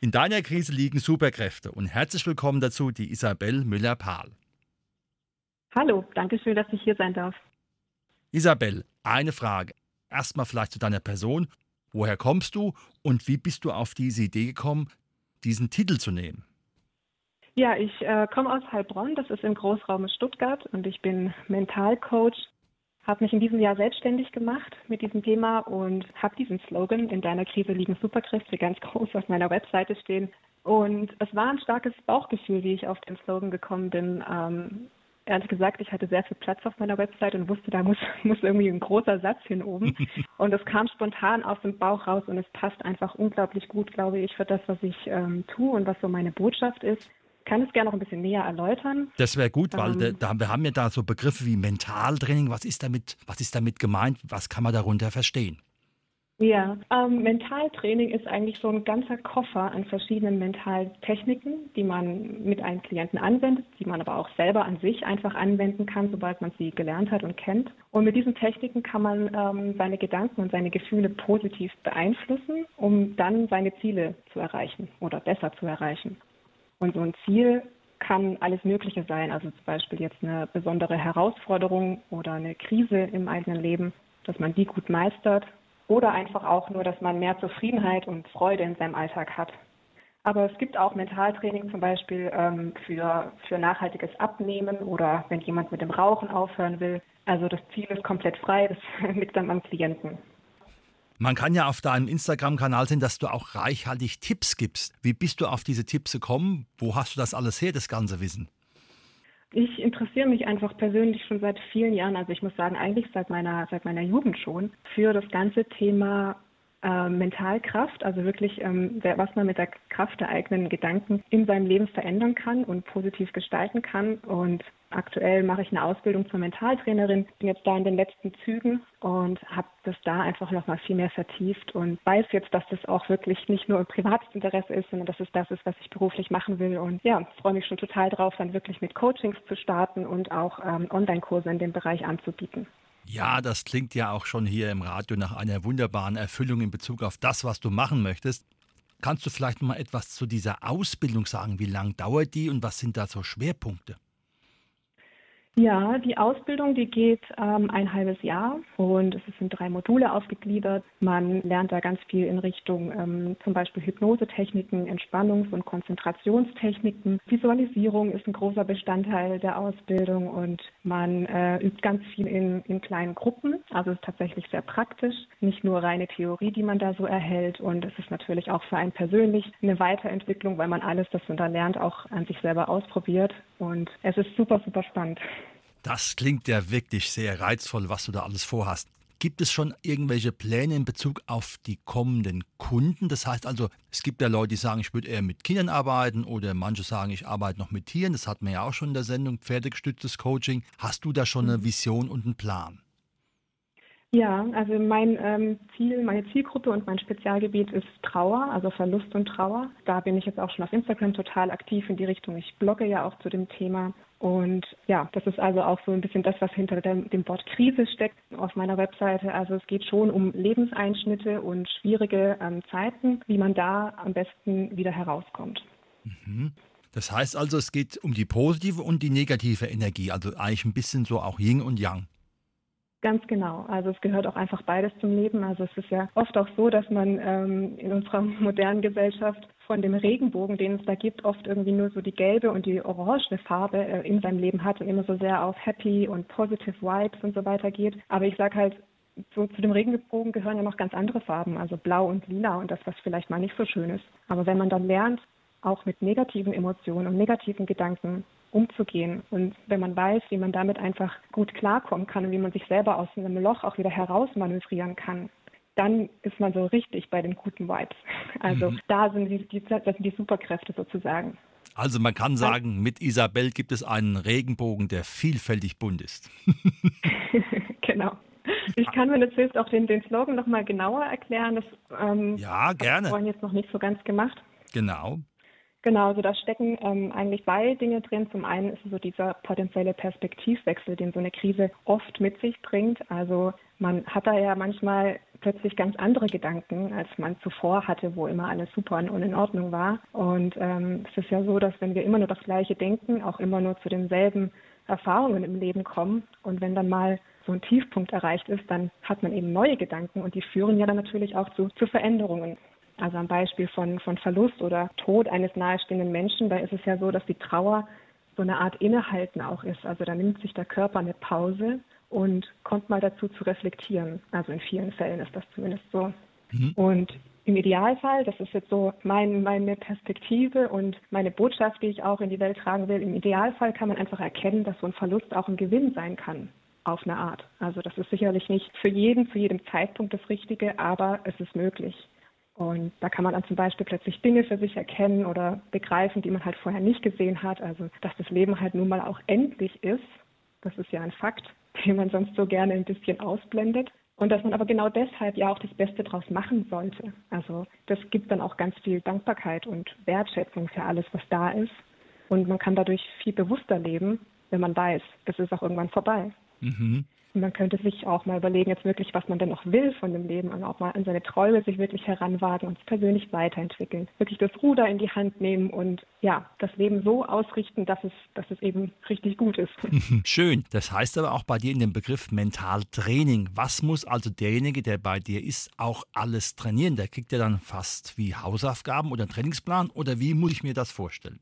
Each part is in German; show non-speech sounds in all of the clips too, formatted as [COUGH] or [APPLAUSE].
In deiner Krise liegen Superkräfte und herzlich willkommen dazu die Isabel Müller-Pahl. Hallo, danke schön, dass ich hier sein darf. Isabel, eine Frage. Erstmal vielleicht zu deiner Person. Woher kommst du und wie bist du auf diese Idee gekommen, diesen Titel zu nehmen? Ja, ich äh, komme aus Heilbronn, das ist im Großraum Stuttgart und ich bin Mentalcoach habe mich in diesem Jahr selbstständig gemacht mit diesem Thema und habe diesen Slogan, in deiner Krise liegen Superkräfte, ganz groß auf meiner Webseite stehen. Und es war ein starkes Bauchgefühl, wie ich auf den Slogan gekommen bin. Ähm, ehrlich gesagt, ich hatte sehr viel Platz auf meiner Website und wusste, da muss, [LAUGHS] muss irgendwie ein großer Satz hin oben. [LAUGHS] Und es kam spontan aus dem Bauch raus und es passt einfach unglaublich gut, glaube ich, für das, was ich ähm, tue und was so meine Botschaft ist kann es gerne noch ein bisschen näher erläutern. Das wäre gut, weil ähm, da, wir haben ja da so Begriffe wie Mentaltraining. Was ist damit, was ist damit gemeint? Was kann man darunter verstehen? Ja, ähm, Mentaltraining ist eigentlich so ein ganzer Koffer an verschiedenen Mentaltechniken, die man mit einem Klienten anwendet, die man aber auch selber an sich einfach anwenden kann, sobald man sie gelernt hat und kennt. Und mit diesen Techniken kann man ähm, seine Gedanken und seine Gefühle positiv beeinflussen, um dann seine Ziele zu erreichen oder besser zu erreichen. Und so ein Ziel kann alles Mögliche sein, also zum Beispiel jetzt eine besondere Herausforderung oder eine Krise im eigenen Leben, dass man die gut meistert oder einfach auch nur, dass man mehr Zufriedenheit und Freude in seinem Alltag hat. Aber es gibt auch Mentaltraining zum Beispiel ähm, für, für nachhaltiges Abnehmen oder wenn jemand mit dem Rauchen aufhören will. Also das Ziel ist komplett frei, das [LAUGHS] liegt dann am Klienten. Man kann ja auf deinem Instagram-Kanal sehen, dass du auch reichhaltig Tipps gibst. Wie bist du auf diese Tipps gekommen? Wo hast du das alles her, das ganze Wissen? Ich interessiere mich einfach persönlich schon seit vielen Jahren, also ich muss sagen, eigentlich seit meiner, seit meiner Jugend schon, für das ganze Thema äh, Mentalkraft, also wirklich, ähm, was man mit der Kraft der eigenen Gedanken in seinem Leben verändern kann und positiv gestalten kann. Und aktuell mache ich eine Ausbildung zur Mentaltrainerin, bin jetzt da in den letzten Zügen und habe das da einfach nochmal viel mehr vertieft und weiß jetzt, dass das auch wirklich nicht nur ein privates Interesse ist, sondern dass es das ist, was ich beruflich machen will. Und ja, freue mich schon total drauf, dann wirklich mit Coachings zu starten und auch ähm, Online-Kurse in dem Bereich anzubieten. Ja, das klingt ja auch schon hier im Radio nach einer wunderbaren Erfüllung in Bezug auf das, was du machen möchtest. Kannst du vielleicht mal etwas zu dieser Ausbildung sagen? Wie lang dauert die und was sind da so Schwerpunkte? Ja, die Ausbildung, die geht ähm, ein halbes Jahr und es sind drei Module aufgegliedert. Man lernt da ganz viel in Richtung ähm, zum Beispiel Hypnosetechniken, Entspannungs- und Konzentrationstechniken. Visualisierung ist ein großer Bestandteil der Ausbildung und man äh, übt ganz viel in, in kleinen Gruppen. Also es ist tatsächlich sehr praktisch, nicht nur reine Theorie, die man da so erhält. Und es ist natürlich auch für einen persönlich eine Weiterentwicklung, weil man alles, das man da lernt, auch an sich selber ausprobiert. Und es ist super, super spannend. Das klingt ja wirklich sehr reizvoll, was du da alles vorhast. Gibt es schon irgendwelche Pläne in Bezug auf die kommenden Kunden? Das heißt also, es gibt ja Leute, die sagen, ich würde eher mit Kindern arbeiten oder manche sagen, ich arbeite noch mit Tieren. Das hatten wir ja auch schon in der Sendung, pferdegestütztes Coaching. Hast du da schon eine mhm. Vision und einen Plan? Ja, also mein ähm, Ziel, meine Zielgruppe und mein Spezialgebiet ist Trauer, also Verlust und Trauer. Da bin ich jetzt auch schon auf Instagram total aktiv in die Richtung. Ich blogge ja auch zu dem Thema. Und ja, das ist also auch so ein bisschen das, was hinter dem, dem Wort Krise steckt auf meiner Webseite. Also es geht schon um Lebenseinschnitte und schwierige ähm, Zeiten, wie man da am besten wieder herauskommt. Mhm. Das heißt also, es geht um die positive und die negative Energie, also eigentlich ein bisschen so auch Yin und Yang. Ganz genau. Also es gehört auch einfach beides zum Leben. Also es ist ja oft auch so, dass man ähm, in unserer [LAUGHS] modernen Gesellschaft von dem Regenbogen, den es da gibt, oft irgendwie nur so die gelbe und die orange Farbe äh, in seinem Leben hat und immer so sehr auf Happy und Positive Vibes und so weiter geht. Aber ich sage halt, so zu dem Regenbogen gehören ja noch ganz andere Farben, also blau und lila und das, was vielleicht mal nicht so schön ist. Aber wenn man dann lernt, auch mit negativen Emotionen und negativen Gedanken umzugehen. Und wenn man weiß, wie man damit einfach gut klarkommen kann und wie man sich selber aus einem Loch auch wieder herausmanövrieren kann, dann ist man so richtig bei den guten Vibes. [LAUGHS] Also mhm. da sind die, die, das sind die Superkräfte sozusagen. Also man kann sagen, mit Isabel gibt es einen Regenbogen, der vielfältig bunt ist. [LAUGHS] genau. Ich kann, wenn du willst, auch den, den Slogan nochmal genauer erklären. Das ähm, ja, gerne. haben wir jetzt noch nicht so ganz gemacht. Genau. Genau, also da stecken ähm, eigentlich zwei Dinge drin. Zum einen ist es so dieser potenzielle Perspektivwechsel, den so eine Krise oft mit sich bringt. Also man hat da ja manchmal plötzlich ganz andere Gedanken, als man zuvor hatte, wo immer alles super und in Ordnung war. Und ähm, es ist ja so, dass wenn wir immer nur das Gleiche denken, auch immer nur zu denselben Erfahrungen im Leben kommen. Und wenn dann mal so ein Tiefpunkt erreicht ist, dann hat man eben neue Gedanken und die führen ja dann natürlich auch zu, zu Veränderungen. Also am Beispiel von, von Verlust oder Tod eines nahestehenden Menschen, da ist es ja so, dass die Trauer so eine Art Innehalten auch ist. Also da nimmt sich der Körper eine Pause und kommt mal dazu zu reflektieren. Also in vielen Fällen ist das zumindest so. Mhm. Und im Idealfall, das ist jetzt so mein, meine Perspektive und meine Botschaft, die ich auch in die Welt tragen will, im Idealfall kann man einfach erkennen, dass so ein Verlust auch ein Gewinn sein kann auf eine Art. Also das ist sicherlich nicht für jeden zu jedem Zeitpunkt das Richtige, aber es ist möglich. Und da kann man dann zum Beispiel plötzlich Dinge für sich erkennen oder begreifen, die man halt vorher nicht gesehen hat. Also, dass das Leben halt nun mal auch endlich ist. Das ist ja ein Fakt, [LAUGHS] den man sonst so gerne ein bisschen ausblendet. Und dass man aber genau deshalb ja auch das Beste draus machen sollte. Also, das gibt dann auch ganz viel Dankbarkeit und Wertschätzung für alles, was da ist. Und man kann dadurch viel bewusster leben, wenn man weiß, es ist auch irgendwann vorbei. Mhm. Man könnte sich auch mal überlegen, jetzt wirklich, was man denn noch will von dem Leben und auch mal an seine Träume sich wirklich heranwagen und sich persönlich weiterentwickeln. Wirklich das Ruder in die Hand nehmen und ja, das Leben so ausrichten, dass es, dass es eben richtig gut ist. [LAUGHS] [LAUGHS] Schön. Das heißt aber auch bei dir in dem Begriff Mentaltraining. Was muss also derjenige, der bei dir ist, auch alles trainieren? Der kriegt ja dann fast wie Hausaufgaben oder einen Trainingsplan oder wie muss ich mir das vorstellen?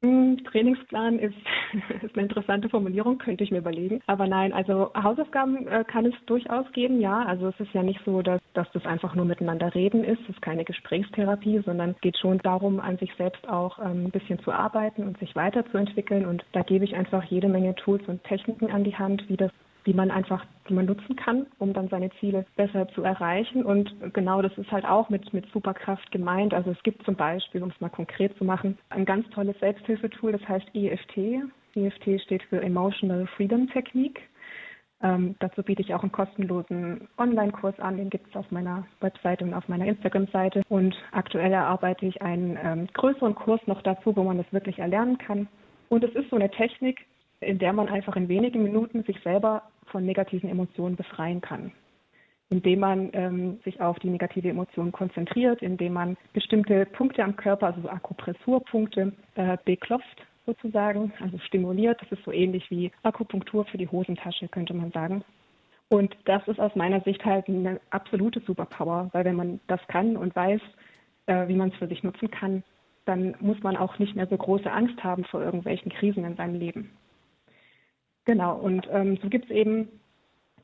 Hm, Trainingsplan ist, [LAUGHS] ist, eine interessante Formulierung, könnte ich mir überlegen. Aber nein, also Hausaufgaben äh, kann es durchaus geben, ja. Also es ist ja nicht so, dass, dass das einfach nur miteinander reden ist. Es ist keine Gesprächstherapie, sondern geht schon darum, an sich selbst auch ähm, ein bisschen zu arbeiten und sich weiterzuentwickeln. Und da gebe ich einfach jede Menge Tools und Techniken an die Hand, wie das die man einfach, die man nutzen kann, um dann seine Ziele besser zu erreichen. Und genau das ist halt auch mit, mit Superkraft gemeint. Also es gibt zum Beispiel, um es mal konkret zu machen, ein ganz tolles Selbsthilfetool, das heißt EFT. EFT steht für Emotional Freedom Technique. Ähm, dazu biete ich auch einen kostenlosen Online-Kurs an, den gibt es auf meiner Webseite und auf meiner Instagram-Seite. Und aktuell erarbeite ich einen ähm, größeren Kurs noch dazu, wo man das wirklich erlernen kann. Und es ist so eine Technik, in der man einfach in wenigen Minuten sich selber von negativen Emotionen befreien kann. Indem man ähm, sich auf die negative Emotion konzentriert, indem man bestimmte Punkte am Körper, also so Akupressurpunkte, äh, beklopft sozusagen, also stimuliert. Das ist so ähnlich wie Akupunktur für die Hosentasche, könnte man sagen. Und das ist aus meiner Sicht halt eine absolute Superpower, weil wenn man das kann und weiß, äh, wie man es für sich nutzen kann, dann muss man auch nicht mehr so große Angst haben vor irgendwelchen Krisen in seinem Leben. Genau, und ähm, so gibt es eben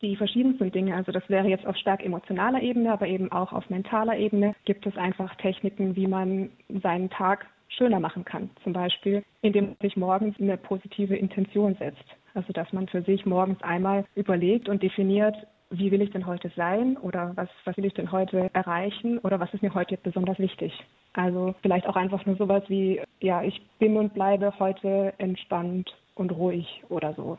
die verschiedensten Dinge. Also das wäre jetzt auf stark emotionaler Ebene, aber eben auch auf mentaler Ebene gibt es einfach Techniken, wie man seinen Tag schöner machen kann. Zum Beispiel, indem man sich morgens eine positive Intention setzt. Also dass man für sich morgens einmal überlegt und definiert, wie will ich denn heute sein oder was, was will ich denn heute erreichen oder was ist mir heute besonders wichtig. Also vielleicht auch einfach nur sowas wie, ja, ich bin und bleibe heute entspannt und ruhig oder so.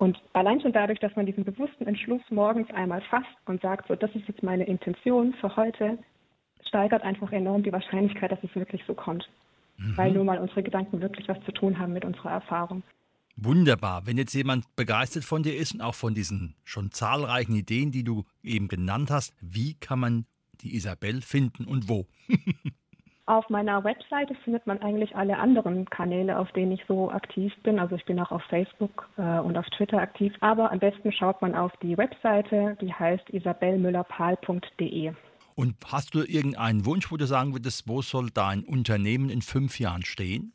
Und allein schon dadurch, dass man diesen bewussten Entschluss morgens einmal fasst und sagt, so, das ist jetzt meine Intention für heute, steigert einfach enorm die Wahrscheinlichkeit, dass es wirklich so kommt. Mhm. Weil nun mal unsere Gedanken wirklich was zu tun haben mit unserer Erfahrung. Wunderbar. Wenn jetzt jemand begeistert von dir ist und auch von diesen schon zahlreichen Ideen, die du eben genannt hast, wie kann man die Isabel finden und wo? [LAUGHS] Auf meiner Webseite findet man eigentlich alle anderen Kanäle, auf denen ich so aktiv bin. Also ich bin auch auf Facebook äh, und auf Twitter aktiv. Aber am besten schaut man auf die Webseite, die heißt isabellmüllerpahl.de. Und hast du irgendeinen Wunsch, wo du sagen würdest, wo soll dein Unternehmen in fünf Jahren stehen?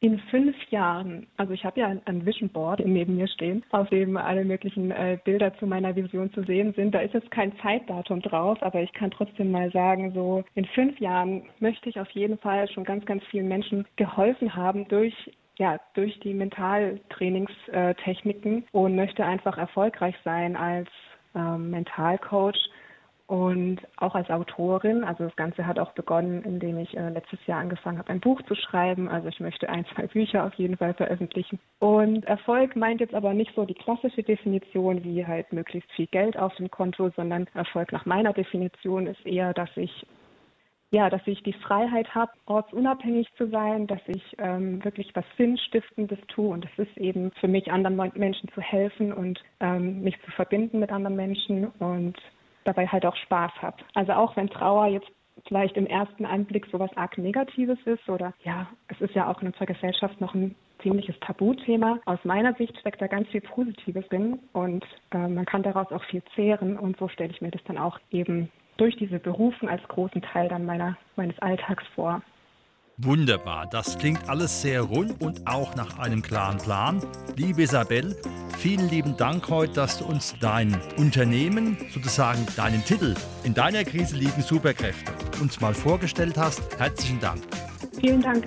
In fünf Jahren, also ich habe ja ein, Vision Board neben mir stehen, auf dem alle möglichen äh, Bilder zu meiner Vision zu sehen sind. Da ist jetzt kein Zeitdatum drauf, aber ich kann trotzdem mal sagen, so in fünf Jahren möchte ich auf jeden Fall schon ganz, ganz vielen Menschen geholfen haben durch ja, durch die Mentaltrainingstechniken und möchte einfach erfolgreich sein als ähm, Mentalcoach und auch als Autorin. Also das Ganze hat auch begonnen, indem ich äh, letztes Jahr angefangen habe, ein Buch zu schreiben. Also ich möchte ein, zwei Bücher auf jeden Fall veröffentlichen. Und Erfolg meint jetzt aber nicht so die klassische Definition wie halt möglichst viel Geld auf dem Konto, sondern Erfolg nach meiner Definition ist eher, dass ich ja, dass ich die Freiheit habe, ortsunabhängig zu sein, dass ich ähm, wirklich was Sinnstiftendes tue und es ist eben für mich, anderen Menschen zu helfen und ähm, mich zu verbinden mit anderen Menschen und dabei halt auch Spaß habe. Also auch wenn Trauer jetzt vielleicht im ersten Anblick sowas arg Negatives ist oder ja, es ist ja auch in unserer Gesellschaft noch ein ziemliches Tabuthema. Aus meiner Sicht steckt da ganz viel Positives drin und äh, man kann daraus auch viel zehren und so stelle ich mir das dann auch eben durch diese Berufung als großen Teil dann meiner, meines Alltags vor. Wunderbar, das klingt alles sehr rund und auch nach einem klaren Plan. Liebe Isabel, vielen lieben Dank heute, dass du uns dein Unternehmen, sozusagen deinen Titel in deiner Krise liegen Superkräfte uns mal vorgestellt hast. Herzlichen Dank. Vielen Dank.